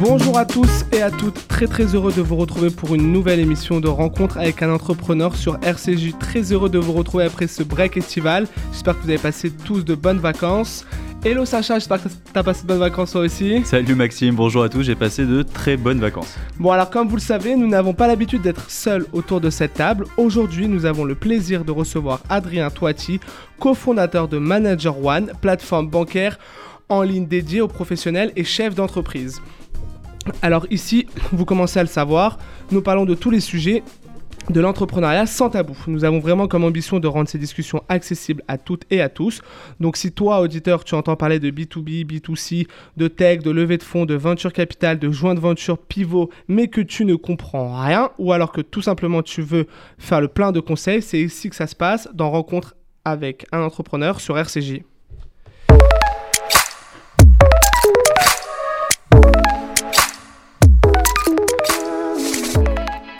Bonjour à tous et à toutes, très très heureux de vous retrouver pour une nouvelle émission de rencontre avec un entrepreneur sur RCJ. Très heureux de vous retrouver après ce break estival. J'espère que vous avez passé tous de bonnes vacances. Hello Sacha, j'espère que t'as passé de bonnes vacances toi aussi. Salut Maxime, bonjour à tous, j'ai passé de très bonnes vacances. Bon alors comme vous le savez, nous n'avons pas l'habitude d'être seuls autour de cette table. Aujourd'hui, nous avons le plaisir de recevoir Adrien Toiti, cofondateur de Manager One, plateforme bancaire en ligne dédiée aux professionnels et chefs d'entreprise. Alors ici, vous commencez à le savoir, nous parlons de tous les sujets de l'entrepreneuriat sans tabou. Nous avons vraiment comme ambition de rendre ces discussions accessibles à toutes et à tous. Donc si toi, auditeur, tu entends parler de B2B, B2C, de tech, de levée de fonds, de venture capital, de joint venture pivot, mais que tu ne comprends rien, ou alors que tout simplement tu veux faire le plein de conseils, c'est ici que ça se passe dans Rencontre avec un entrepreneur sur RCJ.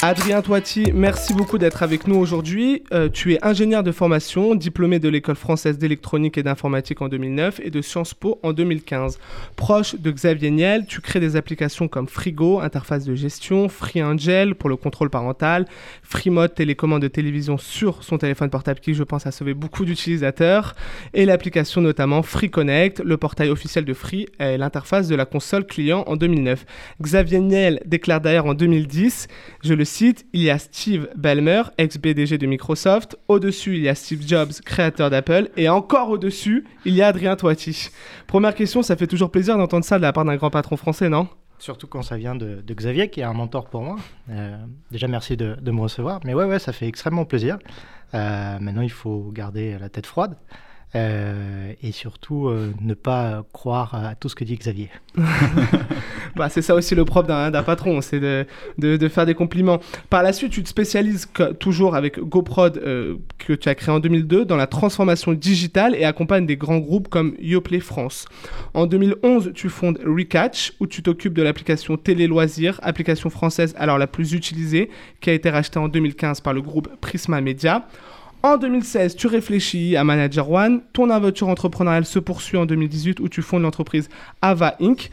Adrien Toiti, merci beaucoup d'être avec nous aujourd'hui. Euh, tu es ingénieur de formation, diplômé de l'école française d'électronique et d'informatique en 2009 et de Sciences Po en 2015. Proche de Xavier Niel, tu crées des applications comme Frigo, interface de gestion, FreeAngel pour le contrôle parental, FreeMode, télécommande de télévision sur son téléphone portable qui, je pense, a sauvé beaucoup d'utilisateurs, et l'application notamment FreeConnect, le portail officiel de Free et l'interface de la console client en 2009. Xavier Niel déclare d'ailleurs en 2010, je le site, il y a Steve Ballmer, ex-BDG de Microsoft. Au-dessus, il y a Steve Jobs, créateur d'Apple. Et encore au-dessus, il y a Adrien Toiti. Première question, ça fait toujours plaisir d'entendre ça de la part d'un grand patron français, non? Surtout quand ça vient de, Xavier, qui est un mentor pour moi. Euh, déjà, merci de, me recevoir. Mais ouais, ouais, ça fait extrêmement plaisir. Euh, maintenant, il faut garder la tête froide. Euh, et surtout euh, ne pas croire à tout ce que dit Xavier. bah, c'est ça aussi le propre d'un patron, c'est de, faire des compliments. Par la suite, tu te spécialises toujours avec GoProd euh, que tu as créé en 2002 dans la transformation digitale et accompagnes des grands groupes comme Yoplait France. En 2011, tu fondes Recatch où tu t'occupes de l'application Télé Loisirs, application française alors la plus utilisée qui a été rachetée en 2015 par le groupe Prisma Media. En 2016, tu réfléchis à Manager One. Ton aventure entrepreneuriale se poursuit en 2018 où tu fondes l'entreprise Ava Inc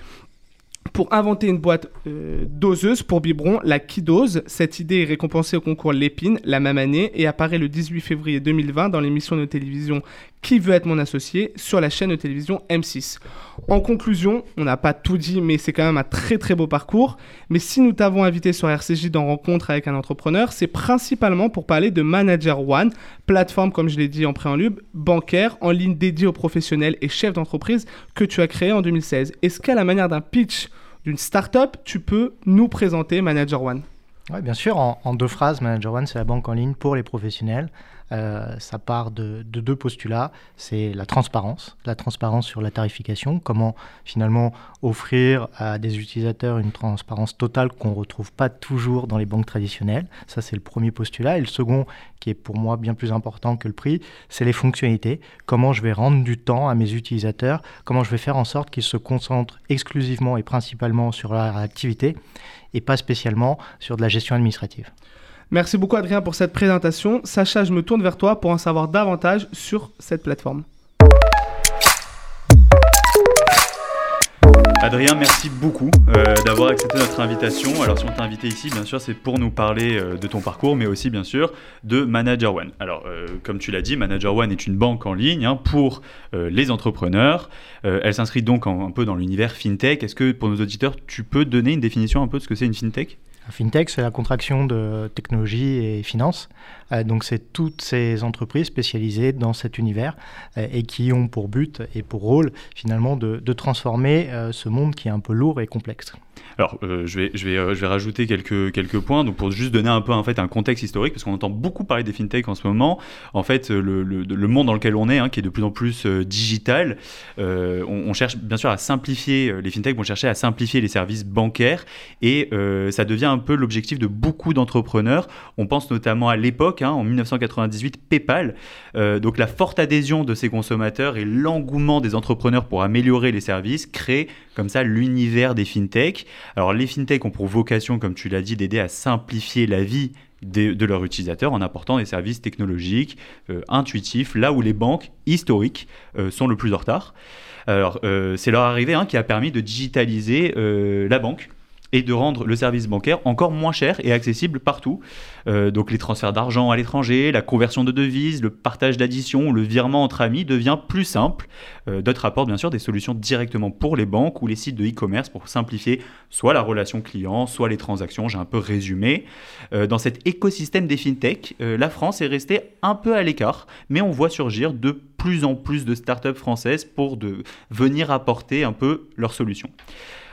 pour inventer une boîte euh, doseuse pour biberon, la Kidose. Cette idée est récompensée au concours Lépine la même année et apparaît le 18 février 2020 dans l'émission de télévision Qui veut être mon associé sur la chaîne de télévision M6. En conclusion, on n'a pas tout dit, mais c'est quand même un très très beau parcours. Mais si nous t'avons invité sur RCJ dans Rencontre avec un entrepreneur, c'est principalement pour parler de Manager One, plateforme, comme je l'ai dit en préambule, bancaire, en ligne dédiée aux professionnels et chefs d'entreprise que tu as créé en 2016. Est-ce qu'à la manière d'un pitch d'une startup, tu peux nous présenter Manager One? Oui, bien sûr. En, deux phrases, Manager One, c'est la banque en ligne pour les professionnels. Euh, ça part de, deux postulats. C'est la transparence, la transparence sur la tarification, comment finalement offrir à des utilisateurs une transparence totale qu'on ne retrouve pas toujours dans les banques traditionnelles. Ça, c'est le premier postulat. Et le second, qui est pour moi bien plus important que le prix, c'est les fonctionnalités. Comment je vais rendre du temps à mes utilisateurs, comment je vais faire en sorte qu'ils se concentrent exclusivement et principalement sur leur activité? Et pas spécialement sur de la gestion administrative. Merci beaucoup Adrien pour cette présentation. Sacha, je me tourne vers toi pour en savoir davantage sur cette plateforme. Adrien, merci beaucoup euh, d'avoir accepté notre invitation. Alors, si on t'a invité ici, bien sûr, c'est pour nous parler euh, de ton parcours, mais aussi, bien sûr, de Manager One. Alors, euh, comme tu l'as dit, Manager One est une banque en ligne hein, pour les entrepreneurs. elle s'inscrit donc un peu dans l'univers fintech. Est-ce que, pour nos auditeurs, tu peux donner une définition un peu de ce que c'est une fintech? FinTech, c'est la contraction de technologie et finance. Euh, donc, c'est toutes ces entreprises spécialisées dans cet univers euh, et qui ont pour but et pour rôle, finalement, de, transformer euh, ce monde qui est un peu lourd et complexe. Alors, je, vais, je, vais, je vais rajouter quelques, quelques points donc pour juste donner un peu en fait, un contexte historique, parce qu'on entend beaucoup parler des fintech en ce moment. En fait, le, le, monde dans lequel on est, hein, qui est de plus en plus digital, on, cherche bien sûr à simplifier, les fintech vont chercher à simplifier les services bancaires et ça devient un peu l'objectif de beaucoup d'entrepreneurs. On pense notamment à l'époque Hein, en 1998, PayPal. Euh, donc la forte adhésion de ces consommateurs et l'engouement des entrepreneurs pour améliorer les services créent comme ça l'univers des fintech. Alors les fintech ont pour vocation, comme tu l'as dit, d'aider à simplifier la vie de, leurs utilisateurs en apportant des services technologiques intuitifs, là où les banques historiques sont le plus en retard. Alors, c'est leur arrivée hein, qui a permis de digitaliser la banque et de rendre le service bancaire encore moins cher et accessible partout. Euh, donc les transferts d'argent à l'étranger, la conversion de devises, le partage d'additions, le virement entre amis devient plus simple. Euh, D'autres apportent bien sûr des solutions directement pour les banques ou les sites de e-commerce pour simplifier soit la relation client, soit les transactions. J'ai un peu résumé. Euh, dans cet écosystème des fintech, la France est restée un peu à l'écart, mais on voit surgir de plus en plus de startups françaises pour de venir apporter un peu leurs solutions.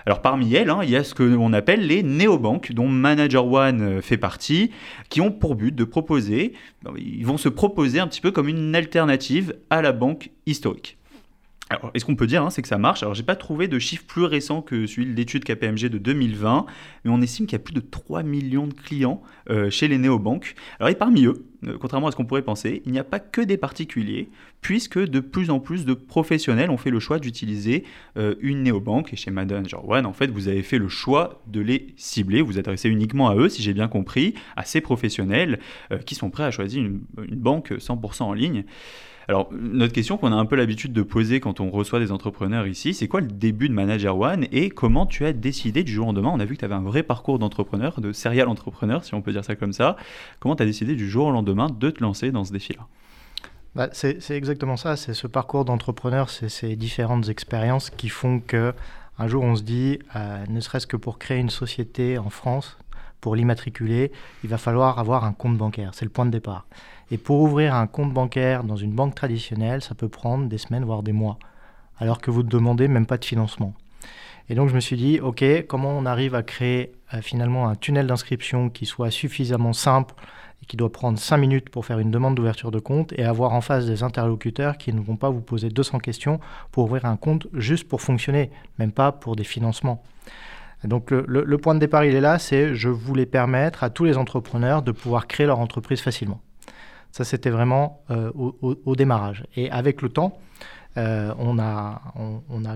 Alors parmi elles, hein, il y a ce que l'on appelle les néobanques, dont Manager One euh, fait partie, qui ont pour but de proposer, ils vont se proposer un petit peu comme une alternative à la banque historique. Alors, est-ce qu'on peut dire, hein, c'est que ça marche? Alors, j'ai pas trouvé de chiffre plus récent que celui de l'étude KPMG de 2020, mais on estime qu'il y a plus de 3 millions de clients euh, chez les néobanques. Alors, et parmi eux, euh, contrairement à ce qu'on pourrait penser, il n'y a pas que des particuliers, puisque de plus en plus de professionnels ont fait le choix d'utiliser euh, une néobanque. Et chez Manager One, en fait, vous avez fait le choix de les cibler, vous adressez uniquement à eux, si j'ai bien compris, à ces professionnels qui sont prêts à choisir une banque 100% en ligne. Alors, notre question qu'on a un peu l'habitude de poser quand on reçoit des entrepreneurs ici, c'est quoi le début de Manager One et comment tu as décidé du jour au lendemain? On a vu que tu avais un vrai parcours d'entrepreneur, de serial entrepreneur, si on peut dire ça comme ça. Comment tu as décidé du jour au lendemain de te lancer dans ce défi-là? Bah, c'est exactement ça, c'est ce parcours d'entrepreneur, c'est ces différentes expériences qui font que un jour on se dit, euh, ne serait-ce que pour créer une société en France, pour l'immatriculer, il va falloir avoir un compte bancaire. C'est le point de départ. Et pour ouvrir un compte bancaire dans une banque traditionnelle, ça peut prendre des semaines, voire des mois, alors que vous ne demandez même pas de financement. Et donc je me suis dit, OK, comment on arrive à créer euh, finalement un tunnel d'inscription qui soit suffisamment simple et qui doit prendre 5 minutes pour faire une demande d'ouverture de compte et avoir en face des interlocuteurs qui ne vont pas vous poser 200 questions pour ouvrir un compte juste pour fonctionner, même pas pour des financements. donc le, le point de départ, il est là, c'est je voulais permettre à tous les entrepreneurs de pouvoir créer leur entreprise facilement. Ça, c'était vraiment euh, au, démarrage. Et avec le temps, euh, on, a,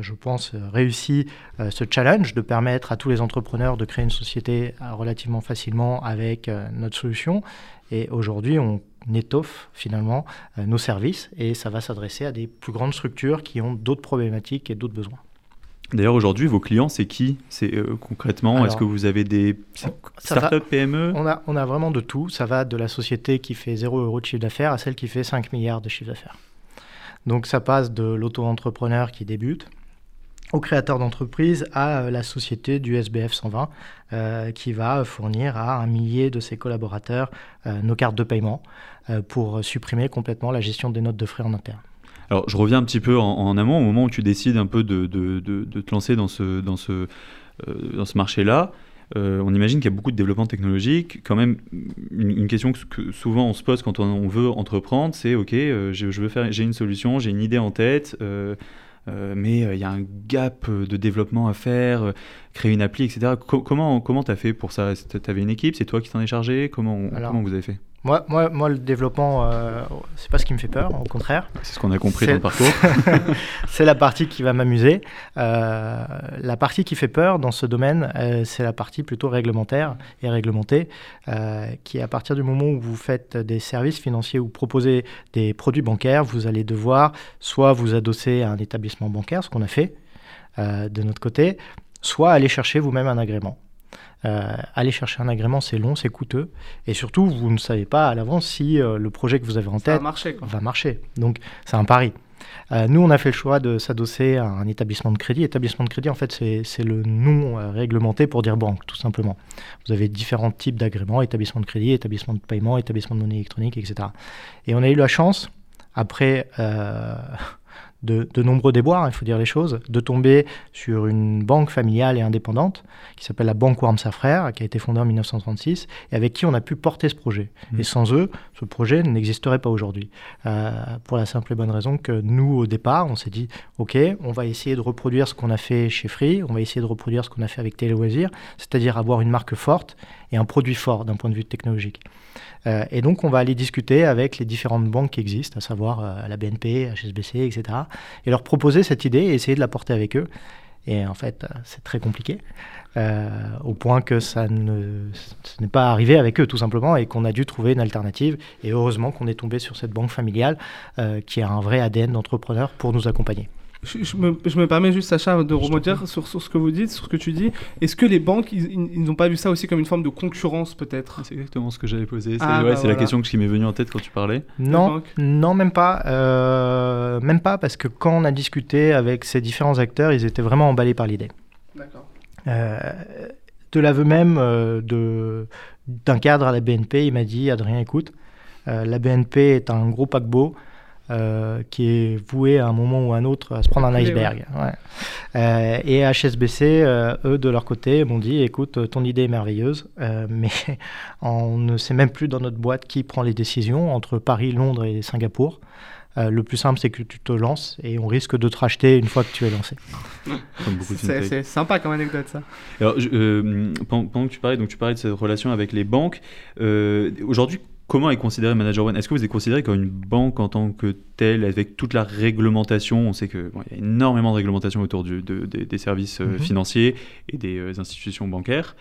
je pense, réussi euh, ce challenge de permettre à tous les entrepreneurs de créer une société relativement facilement avec notre solution. Et aujourd'hui, on étoffe finalement nos services et ça va s'adresser à des plus grandes structures qui ont d'autres problématiques et d'autres besoins. D'ailleurs, aujourd'hui, vos clients, c'est qui C'est euh, concrètement, est-ce que vous avez des startups, PME on a, on a vraiment de tout. Ça va de la société qui fait 0 euros de chiffre d'affaires à celle qui fait 5 milliards de chiffre d'affaires. Donc ça passe de l'auto-entrepreneur qui débute au créateur d'entreprise à euh, la société du SBF 120 euh, qui va fournir à un millier de ses collaborateurs nos cartes de paiement pour supprimer complètement la gestion des notes de frais en interne. Alors, je reviens un petit peu en, amont, au moment où tu décides un peu de, te lancer dans ce, dans ce, euh, ce marché-là. Euh, on imagine qu'il y a beaucoup de développement technologique. Quand même, une, question que, souvent on se pose quand on, veut entreprendre, c'est OK, euh, je, veux faire, j'ai une solution, j'ai une idée en tête. mais il y a un gap de développement à faire, créer une appli, etc. comment comment tu as fait pour ça? Tu avais une équipe, c'est toi qui t'en es chargé? Comment, comment vous avez fait? Moi, moi, moi, le développement, euh, c'est pas ce qui me fait peur, au contraire. C'est ce qu'on a compris dans le parcours. c'est la partie qui va m'amuser. Euh, la partie qui fait peur dans ce domaine, euh, c'est la partie plutôt réglementaire et réglementée, euh, qui est à partir du moment où vous faites des services financiers ou proposez des produits bancaires, vous allez devoir soit vous adosser à un établissement bancaire, ce qu'on a fait de notre côté, soit aller chercher vous-même un agrément. Euh, aller chercher un agrément, c'est long, c'est coûteux. Et surtout, vous ne savez pas à l'avance si euh, le projet que vous avez en tête va marcher. Donc, c'est un pari. Euh, nous, on a fait le choix de s'adosser à un établissement de crédit. Établissement de crédit, en fait, c'est le nom réglementé pour dire banque, tout simplement. Vous avez différents types d'agréments, établissement de crédit, établissement de paiement, établissement de monnaie électronique, etc. Et on a eu la chance, après de, nombreux déboires, il faut dire les choses, de tomber sur une banque familiale et indépendante qui s'appelle la Banque Wormsa Frères, qui a été fondée en 1936 et avec qui on a pu porter ce projet. Mmh. Et sans eux, ce projet n'existerait pas aujourd'hui. Euh, pour la simple et bonne raison que nous, au départ, on s'est dit, OK, on va essayer de reproduire ce qu'on a fait chez Free, on va essayer de reproduire ce qu'on a fait avec Téléloisirs, c'est-à-dire avoir une marque forte et un produit fort d'un point de vue technologique. Euh, et donc, on va aller discuter avec les différentes banques qui existent, à savoir euh, la BNP, HSBC, etc., et leur proposer cette idée et essayer de la porter avec eux. Et en fait, c'est très compliqué. au point que ça ne ce n'est pas arrivé avec eux tout simplement et qu'on a dû trouver une alternative. Et heureusement qu'on est tombé sur cette banque familiale qui a un vrai ADN d'entrepreneur pour nous accompagner. Je, me, permets juste, Sacha, de rebondir sur, sur, ce que vous dites, sur ce que tu dis. Est-ce que les banques, ils n'ont pas vu ça aussi comme une forme de concurrence, peut-être? C'est exactement ce que j'avais posé. C'est ah, bah la question qui m'est venue en tête quand tu parlais. Non, non même pas. Euh, même pas, parce que quand on a discuté avec ces différents acteurs, ils étaient vraiment emballés par l'idée. D'accord. Euh, de l'aveu même euh, de, d'un cadre à la BNP, il m'a dit Adrien, écoute, la BNP est un gros paquebot. Euh, qui est voué à un moment ou à un autre à se prendre un iceberg. Euh, et HSBC, euh, eux, de leur côté, m'ont dit, écoute, ton idée est merveilleuse, mais on ne sait même plus dans notre boîte qui prend les décisions entre Paris, Londres et Singapour. le plus simple, c'est que tu te lances et on risque de te racheter une fois que tu es lancé. C'est sympa comme anecdote, ça. Alors, pendant, que tu parlais, donc tu parlais de cette relation avec les banques, aujourd'hui, Comment est considéré Manager One? Est-ce que vous êtes considéré comme une banque en tant que telle, avec toute la réglementation? On sait qu'il y a énormément de réglementation autour du, des services euh, mhm. financiers et des euh, institutions bancaires.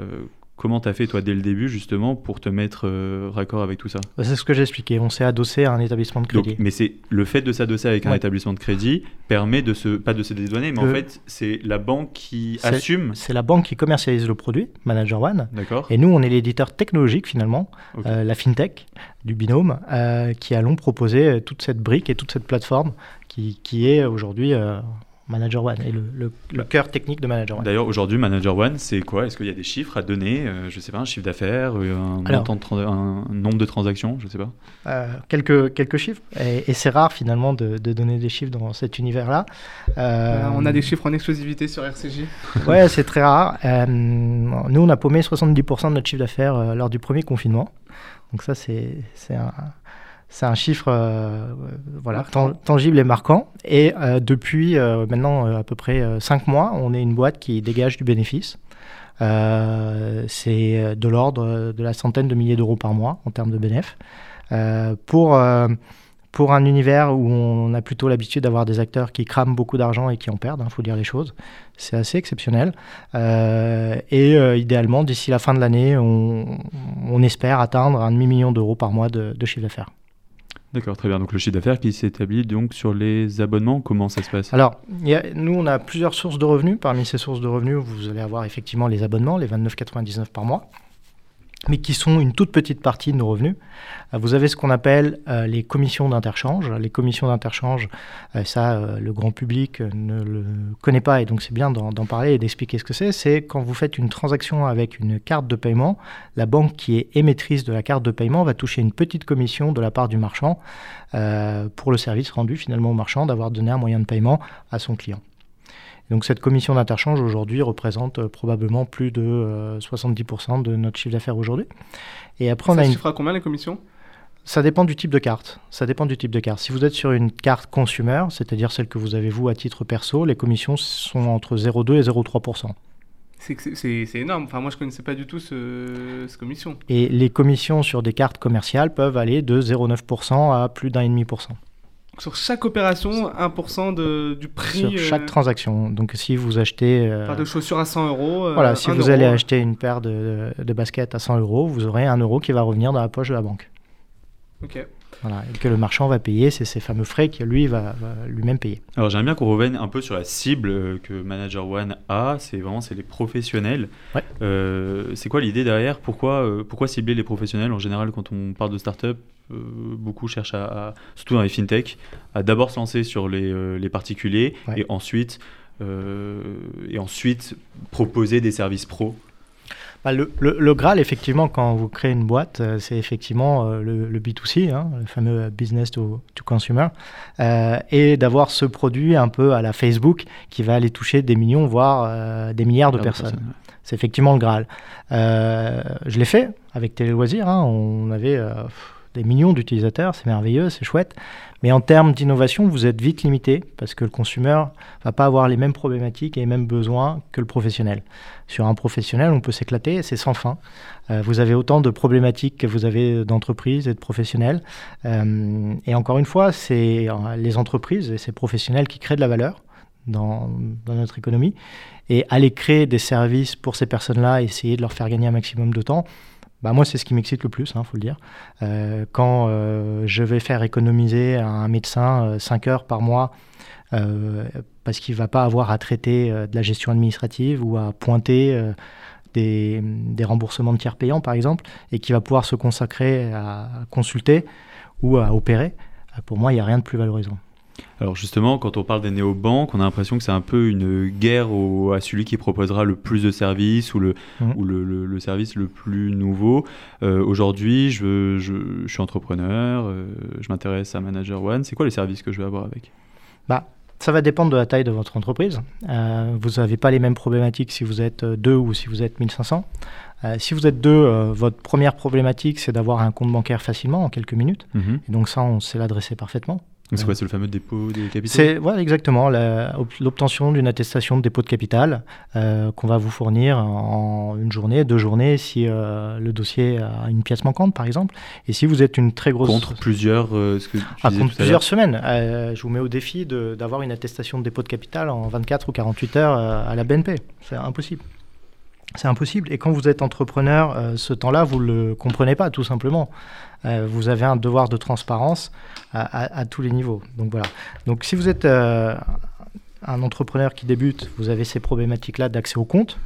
Euh, Comment tu as fait, toi, dès le début, justement, pour te mettre euh, raccord avec tout ça? Bah, C'est ce que j'ai expliqué. On s'est adossé à un établissement de crédit. mais c'est le fait de s'adosser avec un établissement de crédit permet de se, pas de se dédouaner, mais en fait, c'est la banque qui assume. C'est la banque qui commercialise le produit, Manager One. D'accord. Et nous, on est l'éditeur technologique, finalement, euh, la fintech du binôme, euh, qui allons proposer toute cette brique et toute cette plateforme qui, qui est aujourd'hui Manager One et le, le, cœur technique de Manager One. D'ailleurs, aujourd'hui, Manager One, c'est quoi? Est-ce qu'il y a des chiffres à donner? Euh, Je ne sais pas, un chiffre d'affaires, euh, un, un, nombre de transactions Je ne sais pas. Euh, quelques, quelques chiffres. Et, c'est rare finalement de, de, donner des chiffres dans cet univers-là. on a des chiffres en exclusivité sur RCJ. ouais, c'est très rare. nous, on a paumé 70% de notre chiffre d'affaires lors du premier confinement. Donc ça, c'est un, c'est un chiffre euh, voilà, tangible et marquant. Et euh, depuis euh, maintenant à peu près 5 mois, on est une boîte qui dégage du bénéfice. c'est de l'ordre de la centaine de milliers d'euros par mois en termes de bénéfices. pour, pour un univers où on a plutôt l'habitude d'avoir des acteurs qui crament beaucoup d'argent et qui en perdent, il hein, faut dire les choses, c'est assez exceptionnel. et idéalement, d'ici la fin de l'année, on, on, espère atteindre un demi-million d'euros par mois de, de chiffre d'affaires. D'accord, très bien. Donc le chiffre d'affaires qui s'établit donc sur les abonnements, comment ça se passe? Alors, nous, on a plusieurs sources de revenus. Parmi ces sources de revenus, vous allez avoir effectivement les abonnements, les 29,99 par mois mais qui sont une toute petite partie de nos revenus. Euh, vous avez ce qu'on appelle euh, les commissions d'interchange. Les commissions d'interchange, euh, ça, le grand public ne le connaît pas et donc c'est bien d'en parler et d'expliquer ce que c'est. C'est quand vous faites une transaction avec une carte de paiement, la banque qui est émettrice de la carte de paiement va toucher une petite commission de la part du marchand pour le service rendu finalement au marchand d'avoir donné un moyen de paiement à son client. Donc cette commission d'interchange aujourd'hui représente euh, probablement plus de 70% euh, de notre chiffre d'affaires aujourd'hui. Et après, on a une... chiffre à combien les commissions ça dépend du type de carte. Ça dépend du type de carte. Si vous êtes sur une carte consumer, c'est-à-dire celle que vous avez vous à titre perso, les commissions sont entre 0,2 et 0,3%. C'est énorme. Enfin, moi, je ne connaissais pas du tout ce, cette commission. Et les commissions sur des cartes commerciales peuvent aller de 0,9% à plus d'un et demi pour cent sur chaque opération, 1% de, du prix. Sur chaque euh, transaction. Donc si vous achetez. Euh, de chaussures à 100 euros. Euh, voilà, si vous allez acheter une paire de, de, baskets à 100 euros, vous aurez 1 euro qui va revenir dans la poche de la banque. Ok. Voilà, et que le marchand va payer, c'est ces fameux frais que lui va, lui-même payer. Alors j'aimerais bien qu'on revienne un peu sur la cible que Manager One a, c'est vraiment c'est les professionnels. Ouais. c'est quoi l'idée derrière? Pourquoi, pourquoi cibler les professionnels? En général, quand on parle de start-up, euh, beaucoup cherchent à, surtout dans les fintech, à d'abord se lancer sur les, euh, les particuliers et ensuite euh, et ensuite proposer des services pro bah, le, le, Graal, effectivement, quand vous créez une boîte, c'est effectivement le, B2C, hein, le fameux business to, to consumer, et d'avoir ce produit un peu à la Facebook qui va aller toucher des millions, voire des milliards de personnes. C'est effectivement le Graal. je l'ai fait avec Télé Loisirs. Hein, on avait des millions d'utilisateurs, c'est merveilleux, c'est chouette. Mais en termes d'innovation, vous êtes vite limité parce que le consommateur va pas avoir les mêmes problématiques et les mêmes besoins que le professionnel. Sur un professionnel, on peut s'éclater, c'est sans fin. Euh, vous avez autant de problématiques que vous avez d'entreprises et de professionnels. Euh, et encore une fois, c'est euh, les entreprises et ces professionnels qui créent de la valeur dans, notre économie. Et aller créer des services pour ces personnes-là, essayer de leur faire gagner un maximum de temps, bah moi, c'est ce qui m'excite le plus, il hein, faut le dire. Euh, quand euh, je vais faire économiser à un médecin 5 heures par mois parce qu'il ne va pas avoir à traiter de la gestion administrative ou à pointer des, des, remboursements de tiers payants, par exemple, et qui va pouvoir se consacrer à consulter ou à opérer, pour moi, il n'y a rien de plus valorisant. Alors justement, quand on parle des néobanques, on a l'impression que c'est un peu une guerre à celui qui proposera le plus de services ou le, mmh. ou le, service le plus nouveau. Euh, aujourd'hui, je, je, suis entrepreneur, euh, je m'intéresse à Manager One. C'est quoi les services que je vais avoir avec? Bah, ça va dépendre de la taille de votre entreprise. Euh, vous n'avez pas les mêmes problématiques si vous êtes deux ou si vous êtes 1500. si vous êtes deux, votre première problématique, c'est d'avoir un compte bancaire facilement en quelques minutes. Mmh. Et donc ça, on sait l'adresser parfaitement. C'est quoi C'est le fameux dépôt de capital C'est voilà, exactement l'obtention d'une attestation de dépôt de capital euh, qu'on va vous fournir en une journée, deux journées, si euh, le dossier a une pièce manquante, par exemple. Et si vous êtes une très grosse... Contre plusieurs, euh, ce que ah, contre plusieurs semaines. je vous mets au défi d'avoir une attestation de dépôt de capital en 24 ou 48 heures à la BNP. C'est impossible. C'est impossible. Et quand vous êtes entrepreneur, ce temps-là, vous ne le comprenez pas, tout simplement. Euh, vous avez un devoir de transparence à, tous les niveaux. Donc voilà. Donc si vous êtes euh, un entrepreneur qui débute, vous avez ces problématiques-là d'accès au compte.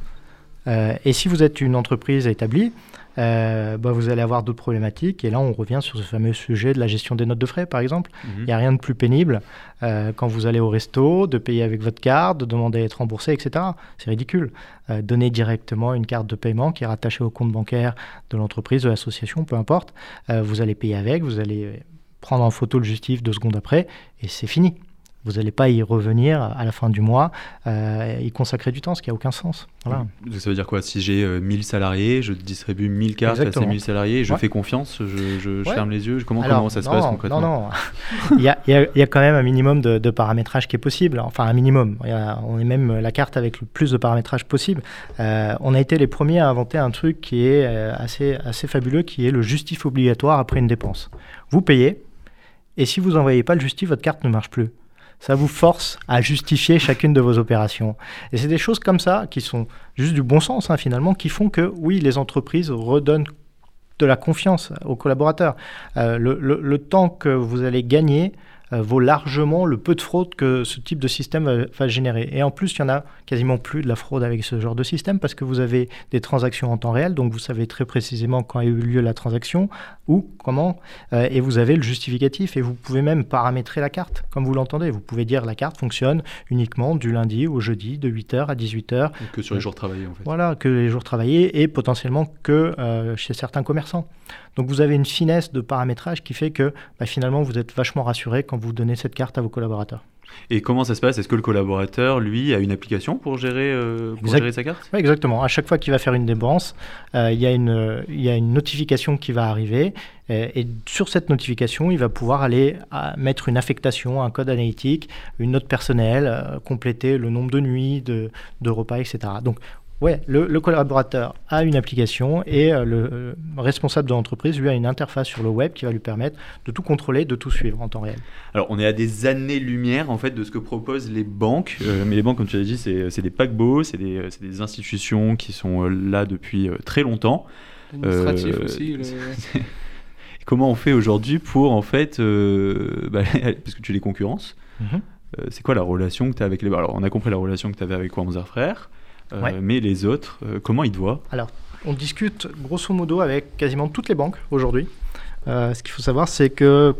Euh, et si vous êtes une entreprise établie, euh, bah, vous allez avoir d'autres problématiques. Et là, on revient sur ce fameux sujet de la gestion des notes de frais, par exemple. Mhm. Il n'y a rien de plus pénible euh, quand vous allez au resto, de payer avec votre carte, de demander à être remboursé, etc. C'est ridicule. Euh, donner directement une carte de paiement qui est rattachée au compte bancaire de l'entreprise, de l'association, peu importe. vous allez payer avec, vous allez prendre en photo le justif deux secondes après, et c'est fini. Vous n'allez pas y revenir à la fin du mois, euh, y consacrer du temps, ce qui n'a aucun sens. Voilà. Ça veut dire quoi? Si j'ai 1000 euh, salariés, je distribue 1000 cartes à ces 1000 salariés, je fais confiance, je, ferme les yeux? Comment, comment ça se passe concrètement? Non, non. il, y a, il, y a, quand même un minimum de, paramétrage qui est possible. Enfin, un minimum. on est même la carte avec le plus de paramétrage possible. Euh, on a été les premiers à inventer un truc qui est euh, assez, assez fabuleux, qui est le justif obligatoire après une dépense. Vous payez, et si vous n'envoyez pas le justif, votre carte ne marche plus ça vous force à justifier chacune de vos opérations. Et c'est des choses comme ça qui sont juste du bon sens hein, finalement, qui font que oui, les entreprises redonnent de la confiance aux collaborateurs. Euh, le, temps que vous allez gagner vaut largement le peu de fraude que ce type de système va, générer. Et en plus, il y en a quasiment plus de la fraude avec ce genre de système parce que vous avez des transactions en temps réel, donc vous savez très précisément quand a eu lieu la transaction, où, comment, euh, et vous avez le justificatif et vous pouvez même paramétrer la carte, comme vous l'entendez. Vous pouvez dire la carte fonctionne uniquement du lundi au jeudi de 8h à 18h. Que sur les jours travaillés en fait. Voilà, que les jours travaillés et potentiellement que euh, chez certains commerçants. Donc vous avez une finesse de paramétrage qui fait que bah, finalement vous êtes vachement rassuré quand vous donnez cette carte à vos collaborateurs. Et comment ça se passe? Est-ce que le collaborateur, lui, a une application pour gérer, euh, gérer sa carte? Oui, Exactement. À chaque fois qu'il va faire une dépense, euh, il, y a une, il y a une notification qui va arriver. Et, sur cette notification, il va pouvoir aller mettre une affectation, un code analytique, une note personnelle, euh, compléter le nombre de nuits, de, de repas, etc. Donc Ouais, le, collaborateur a une application et euh, le, responsable de l'entreprise lui a une interface sur le web qui va lui permettre de tout contrôler, de tout suivre en temps réel. Alors on est à des années-lumière en fait de ce que proposent les banques, euh, mais les banques comme tu l'as dit c'est des paquebots, c'est des, des, institutions qui sont euh, là depuis très longtemps. Administratif aussi. Comment on fait aujourd'hui pour en fait, bah, parce que tu les concurrences, mhm. c'est quoi la relation que tu as avec les... Alors on a compris la relation que tu avais avec Warmzer Frères. Euh, mais les autres, euh, comment ils te voient? Alors, on discute grosso modo avec quasiment toutes les banques aujourd'hui. Euh, ce qu'il faut savoir, c'est que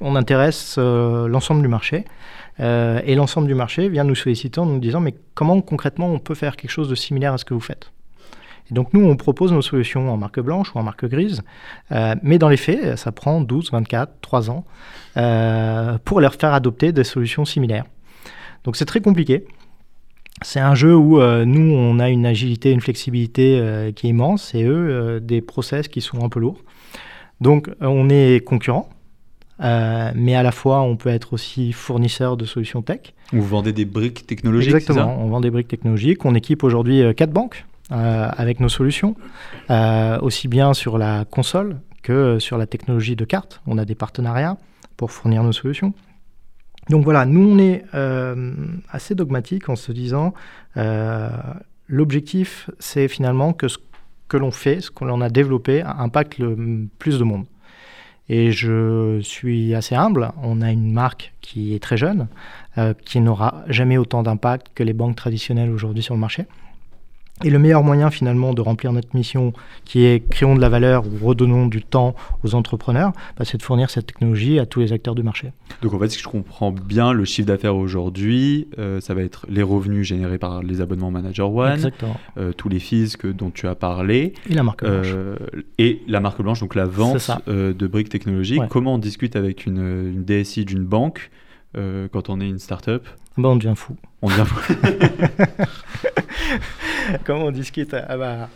on intéresse l'ensemble du marché. et l'ensemble du marché vient nous solliciter en nous disant mais comment concrètement on peut faire quelque chose de similaire à ce que vous faites? Et donc nous, on propose nos solutions en marque blanche ou en marque grise, mais dans les faits, ça prend 12, 24, 3 ans pour leur faire adopter des solutions similaires. Donc c'est très compliqué. C'est un jeu où euh, nous, on a une agilité, une flexibilité euh, qui est immense et eux, euh, des process qui sont un peu lourds. Donc, on est concurrent, mais à la fois, on peut être aussi fournisseur de solutions tech. Vous vendez des briques technologiques Exactement, on vend des briques technologiques. On équipe aujourd'hui quatre banques avec nos solutions, aussi bien sur la console que sur la technologie de carte. On a des partenariats pour fournir nos solutions. Donc voilà, nous on est assez dogmatique en se disant l'objectif c'est finalement que ce que l'on fait, ce qu'on a développé, impacte le plus de monde. Et je suis assez humble. On a une marque qui est très jeune, euh, qui n'aura jamais autant d'impact que les banques traditionnelles aujourd'hui sur le marché. Et le meilleur moyen finalement de remplir notre mission, qui est créons de la valeur ou redonnons du temps aux entrepreneurs, bah, c'est de fournir cette technologie à tous les acteurs du marché. Donc en fait, si je comprends bien, le chiffre d'affaires aujourd'hui, euh, ça va être les revenus générés par les abonnements Manager One, euh, tous les fees que, dont tu as parlé. Et la marque blanche. Euh, et la marque blanche, donc la vente de briques technologiques. Comment on discute avec une, une DSI d'une banque quand on est une start-up? Bah, On devient fou. On devient fou. Comment on discute ah bah,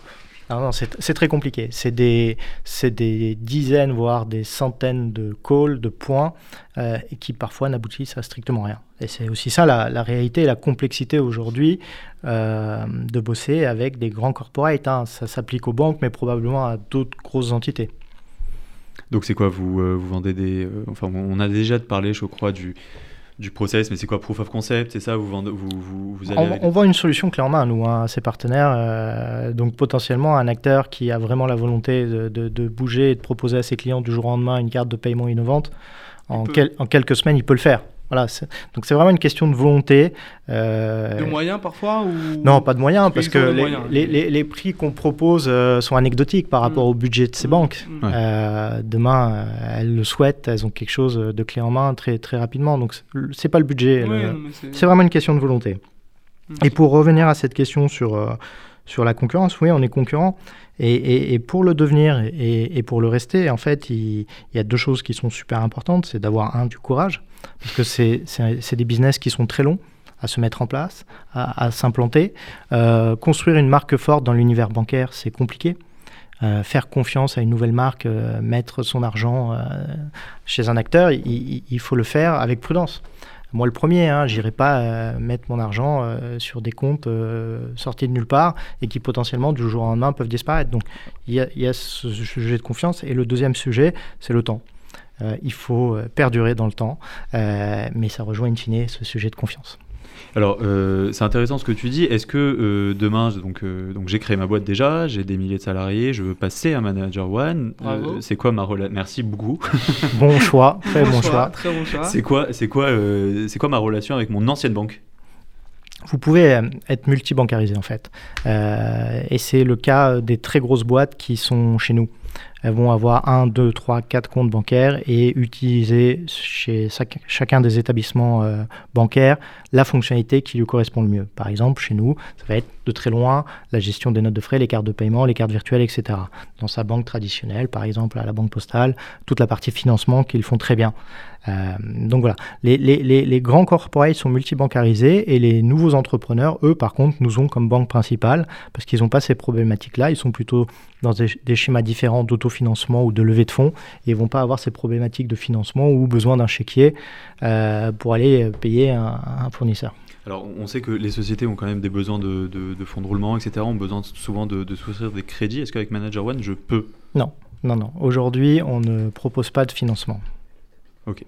c'est très compliqué. C'est des, des, dizaines, voire des centaines de calls, de points, euh, qui parfois n'aboutissent à strictement rien. Et c'est aussi ça la, réalité la complexité aujourd'hui euh, de bosser avec des grands corporates. Hein. Ça s'applique aux banques, mais probablement à d'autres grosses entités. Donc c'est quoi vous, euh, vous vendez des... enfin, on a déjà parlé, je crois, du du process, mais c'est quoi Proof of Concept C'est ça vous, vous, vous, vous on, vend une solution clé en main, nous, hein, à ses partenaires. Euh, donc potentiellement, un acteur qui a vraiment la volonté de, de, bouger et de proposer à ses clients du jour au lendemain une carte de paiement innovante, en, en quelques semaines, il peut le faire. Voilà, donc c'est vraiment une question de volonté. Euh, de moyens parfois ou... Non, pas de moyens, parce que les, les, les, prix qu'on propose euh, sont anecdotiques par rapport mm. au budget de ces mm. banques. Mm. Euh, demain, elles le souhaitent, elles ont quelque chose de clé en main très, très rapidement. Donc c'est pas le budget, c'est vraiment une question de volonté. Et pour revenir à cette question sur, sur la concurrence, oui, on est concurrent. Et, pour le devenir et, pour le rester, en fait, il, y a deux choses qui sont super importantes. C'est d'avoir, un, du courage, parce que c'est des business qui sont très longs à se mettre en place, à, s'implanter. Euh, construire une marque forte dans l'univers bancaire, c'est compliqué. Euh, faire confiance à une nouvelle marque, euh, mettre son argent chez un acteur, il, faut le faire avec prudence. Moi, le premier, hein, j'irai pas euh, mettre mon argent euh, sur des comptes euh, sortis de nulle part et qui potentiellement du jour au lendemain peuvent disparaître. Donc, il y, a ce sujet de confiance. Et le deuxième sujet, c'est le temps. il faut perdurer dans le temps, mais ça rejoint in fine ce sujet de confiance. Alors, euh, c'est intéressant ce que tu dis. Est-ce que euh, demain, donc, euh, donc j'ai créé ma boîte déjà, j'ai des milliers de salariés, je veux passer à Manager One. c'est quoi ma relation Merci beaucoup. bon choix, très bon, choix. Très bon choix. C'est quoi, c'est quoi, c'est quoi ma relation avec mon ancienne banque? Vous pouvez être multibancarisé en fait. et c'est le cas des très grosses boîtes qui sont chez nous. Elles vont avoir 1, 2, 3, 4 comptes bancaires et utiliser chez chacun des établissements euh, bancaires la fonctionnalité qui lui correspond le mieux. Par exemple, chez nous, ça va être de très loin la gestion des notes de frais, les cartes de paiement, les cartes virtuelles, etc. Dans sa banque traditionnelle, par exemple à la banque postale, toute la partie financement qu'ils font très bien. Euh, donc voilà, les, les, les, grands corporates sont multibancarisés et les nouveaux entrepreneurs, eux, par contre, nous ont comme banque principale parce qu'ils n'ont pas ces problématiques-là. Ils sont plutôt dans des, schémas différents d'autofinancement ou de levée de fonds et ils vont pas avoir ces problématiques de financement ou besoin d'un chéquier euh, pour aller payer un, fournisseur. Alors, on sait que les sociétés ont quand même des besoins de, de, fonds de roulement, etc. ont besoin souvent de, de souscrire des crédits. Est-ce qu'avec Manager One, je peux? Non, non, non. Aujourd'hui, on ne propose pas de financement. Ok.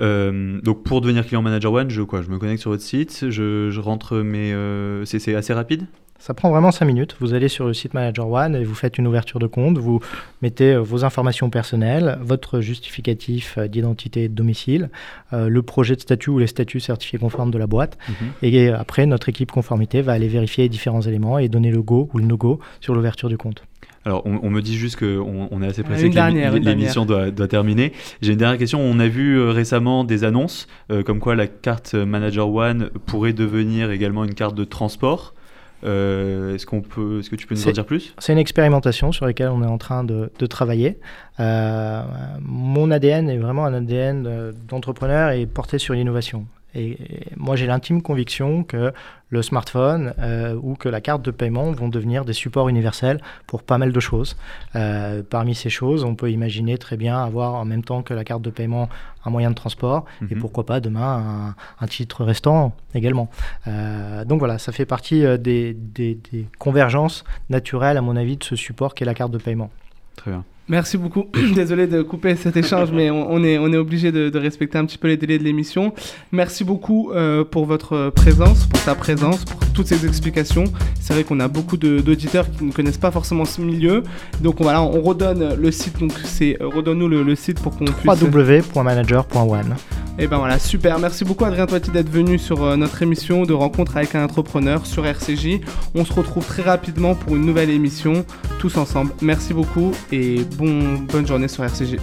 Euh, donc pour devenir client manager one, je quoi Je me connecte sur votre site, je, rentre mes. Euh, c'est assez rapide? Ça prend vraiment 5 minutes. Vous allez sur le site Manager One et vous faites une ouverture de compte. Vous mettez euh, vos informations personnelles, votre justificatif d'identité et de domicile, le projet de statut ou les statuts certifiés conformes de la boîte. Mhm. Et après, notre équipe conformité va aller vérifier les différents éléments et donner le go ou le no-go sur l'ouverture du compte. Alors, on, me dit juste qu'on on est assez pressé que l'émission doit, terminer. J'ai une dernière question. On a vu euh, récemment des annonces euh, comme quoi la carte Manager One pourrait devenir également une carte de transport. Euh, est-ce qu'on peut, est-ce que tu peux nous en dire plus? C'est une expérimentation sur laquelle on est en train de, travailler. mon ADN est vraiment un ADN d'entrepreneur et porté sur l'innovation. Et moi, j'ai l'intime conviction que le smartphone euh, ou que la carte de paiement vont devenir des supports universels pour pas mal de choses. Euh, parmi ces choses, on peut imaginer très bien avoir en même temps que la carte de paiement un moyen de transport et mhm. pourquoi pas demain un, titre restant également. Euh, donc voilà, ça fait partie des, des, convergences naturelles à mon avis de ce support qu'est la carte de paiement. Très bien. Merci beaucoup. Désolé de couper cet échange, mais on, est, on est obligé de, respecter un petit peu les délais de l'émission. Merci beaucoup euh, pour votre présence, pour ta présence, pour toutes ces explications. C'est vrai qu'on a beaucoup d'auditeurs qui ne connaissent pas forcément ce milieu. Donc voilà, on redonne le site. Donc c'est euh, redonne-nous le, site pour qu'on puisse. www.manager.one. Et ben voilà, super. Merci beaucoup Adrien Toiti d'être venu sur euh, notre émission de rencontre avec un entrepreneur sur RCJ. On se retrouve très rapidement pour une nouvelle émission tous ensemble. Merci beaucoup et bonne journée sur RCG.